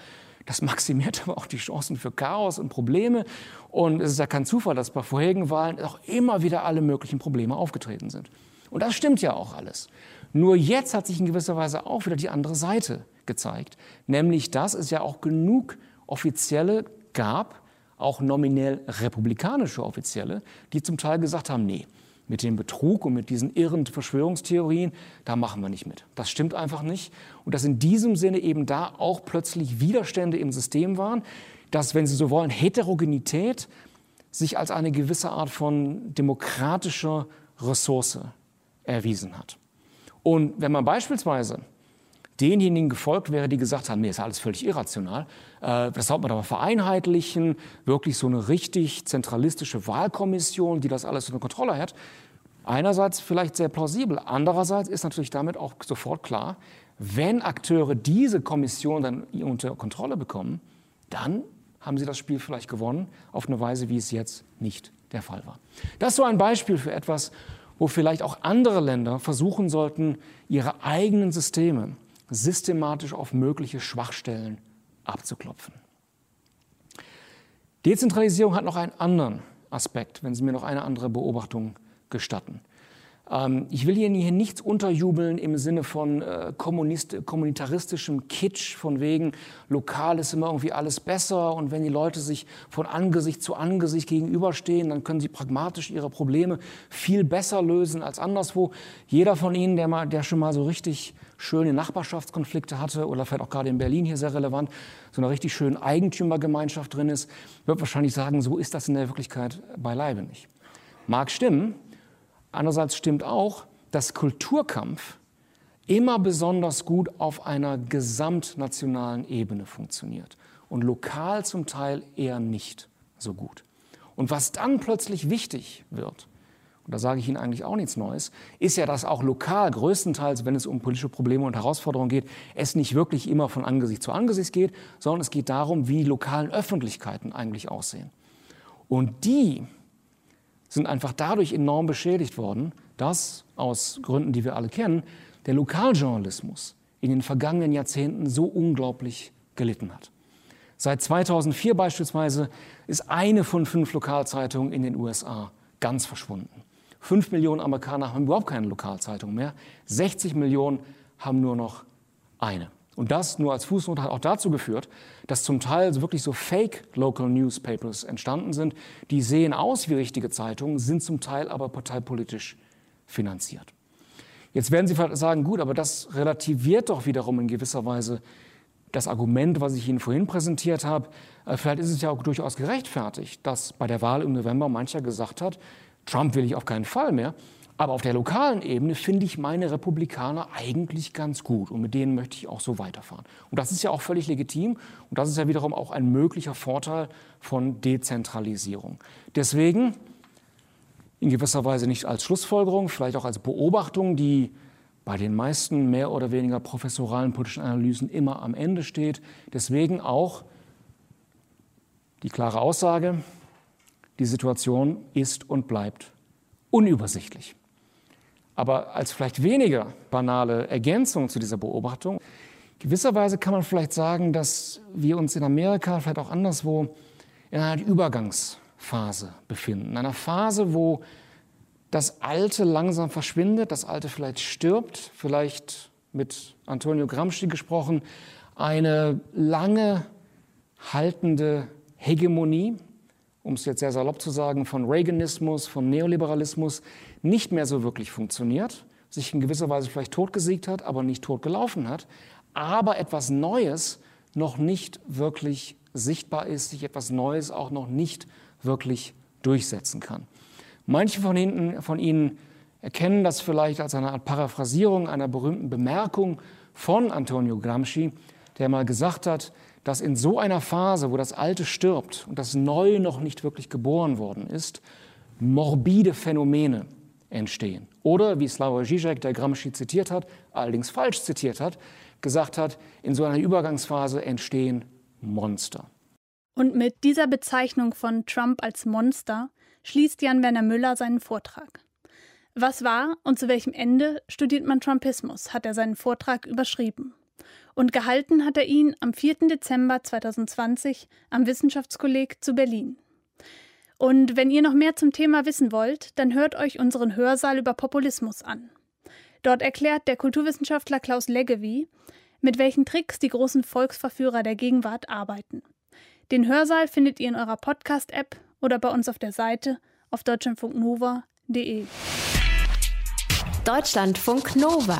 das maximiert aber auch die Chancen für Chaos und Probleme. Und es ist ja kein Zufall, dass bei vorherigen Wahlen auch immer wieder alle möglichen Probleme aufgetreten sind. Und das stimmt ja auch alles. Nur jetzt hat sich in gewisser Weise auch wieder die andere Seite gezeigt. Nämlich, dass es ja auch genug Offizielle gab, auch nominell republikanische Offizielle, die zum Teil gesagt haben, nee, mit dem Betrug und mit diesen irren Verschwörungstheorien, da machen wir nicht mit. Das stimmt einfach nicht. Und dass in diesem Sinne eben da auch plötzlich Widerstände im System waren, dass, wenn Sie so wollen, Heterogenität sich als eine gewisse Art von demokratischer Ressource erwiesen hat. Und wenn man beispielsweise denjenigen gefolgt wäre, die gesagt haben, nee, ist alles völlig irrational. Äh, das sollte man aber vereinheitlichen, wirklich so eine richtig zentralistische Wahlkommission, die das alles unter Kontrolle hat. Einerseits vielleicht sehr plausibel, andererseits ist natürlich damit auch sofort klar, wenn Akteure diese Kommission dann unter Kontrolle bekommen, dann haben sie das Spiel vielleicht gewonnen, auf eine Weise, wie es jetzt nicht der Fall war. Das ist so ein Beispiel für etwas, wo vielleicht auch andere Länder versuchen sollten, ihre eigenen Systeme systematisch auf mögliche Schwachstellen abzuklopfen. Dezentralisierung hat noch einen anderen Aspekt, wenn Sie mir noch eine andere Beobachtung gestatten. Ähm, ich will Ihnen hier nichts unterjubeln im Sinne von äh, kommunitaristischem Kitsch, von wegen, lokal ist immer irgendwie alles besser und wenn die Leute sich von Angesicht zu Angesicht gegenüberstehen, dann können sie pragmatisch ihre Probleme viel besser lösen als anderswo. Jeder von Ihnen, der, mal, der schon mal so richtig schöne Nachbarschaftskonflikte hatte oder vielleicht auch gerade in Berlin hier sehr relevant, so eine richtig schöne Eigentümergemeinschaft drin ist, wird wahrscheinlich sagen, so ist das in der Wirklichkeit beileibe nicht. Mag stimmen, Andererseits stimmt auch, dass Kulturkampf immer besonders gut auf einer gesamtnationalen Ebene funktioniert und lokal zum Teil eher nicht so gut. Und was dann plötzlich wichtig wird, und da sage ich Ihnen eigentlich auch nichts Neues, ist ja, dass auch lokal größtenteils, wenn es um politische Probleme und Herausforderungen geht, es nicht wirklich immer von Angesicht zu Angesicht geht, sondern es geht darum, wie die lokalen Öffentlichkeiten eigentlich aussehen. Und die sind einfach dadurch enorm beschädigt worden, dass aus Gründen, die wir alle kennen, der Lokaljournalismus in den vergangenen Jahrzehnten so unglaublich gelitten hat. Seit 2004 beispielsweise ist eine von fünf Lokalzeitungen in den USA ganz verschwunden. Fünf Millionen Amerikaner haben überhaupt keine Lokalzeitung mehr. 60 Millionen haben nur noch eine. Und das nur als Fußnote hat auch dazu geführt, dass zum Teil wirklich so Fake Local Newspapers entstanden sind. Die sehen aus wie richtige Zeitungen, sind zum Teil aber parteipolitisch finanziert. Jetzt werden Sie sagen, gut, aber das relativiert doch wiederum in gewisser Weise das Argument, was ich Ihnen vorhin präsentiert habe. Äh, vielleicht ist es ja auch durchaus gerechtfertigt, dass bei der Wahl im November mancher gesagt hat, Trump will ich auf keinen Fall mehr. Aber auf der lokalen Ebene finde ich meine Republikaner eigentlich ganz gut und mit denen möchte ich auch so weiterfahren. Und das ist ja auch völlig legitim und das ist ja wiederum auch ein möglicher Vorteil von Dezentralisierung. Deswegen in gewisser Weise nicht als Schlussfolgerung, vielleicht auch als Beobachtung, die bei den meisten mehr oder weniger professoralen politischen Analysen immer am Ende steht. Deswegen auch die klare Aussage, die Situation ist und bleibt unübersichtlich. Aber als vielleicht weniger banale Ergänzung zu dieser Beobachtung, gewisserweise kann man vielleicht sagen, dass wir uns in Amerika, vielleicht auch anderswo, in einer Übergangsphase befinden. In einer Phase, wo das Alte langsam verschwindet, das Alte vielleicht stirbt, vielleicht mit Antonio Gramsci gesprochen, eine lange haltende Hegemonie, um es jetzt sehr salopp zu sagen, von Reaganismus, von Neoliberalismus nicht mehr so wirklich funktioniert, sich in gewisser Weise vielleicht totgesiegt hat, aber nicht totgelaufen hat, aber etwas Neues noch nicht wirklich sichtbar ist, sich etwas Neues auch noch nicht wirklich durchsetzen kann. Manche von, hinten, von Ihnen erkennen das vielleicht als eine Art Paraphrasierung einer berühmten Bemerkung von Antonio Gramsci, der mal gesagt hat, dass in so einer Phase, wo das Alte stirbt und das Neue noch nicht wirklich geboren worden ist, morbide Phänomene entstehen. Oder, wie Slavoj Žižek, der Gramsci zitiert hat, allerdings falsch zitiert hat, gesagt hat, in so einer Übergangsphase entstehen Monster. Und mit dieser Bezeichnung von Trump als Monster schließt Jan-Werner Müller seinen Vortrag. Was war und zu welchem Ende studiert man Trumpismus, hat er seinen Vortrag überschrieben. Und gehalten hat er ihn am 4. Dezember 2020 am Wissenschaftskolleg zu Berlin. Und wenn ihr noch mehr zum Thema wissen wollt, dann hört euch unseren Hörsaal über Populismus an. Dort erklärt der Kulturwissenschaftler Klaus Leggevi, mit welchen Tricks die großen Volksverführer der Gegenwart arbeiten. Den Hörsaal findet ihr in eurer Podcast-App oder bei uns auf der Seite auf deutschlandfunknova.de. Deutschlandfunk Nova.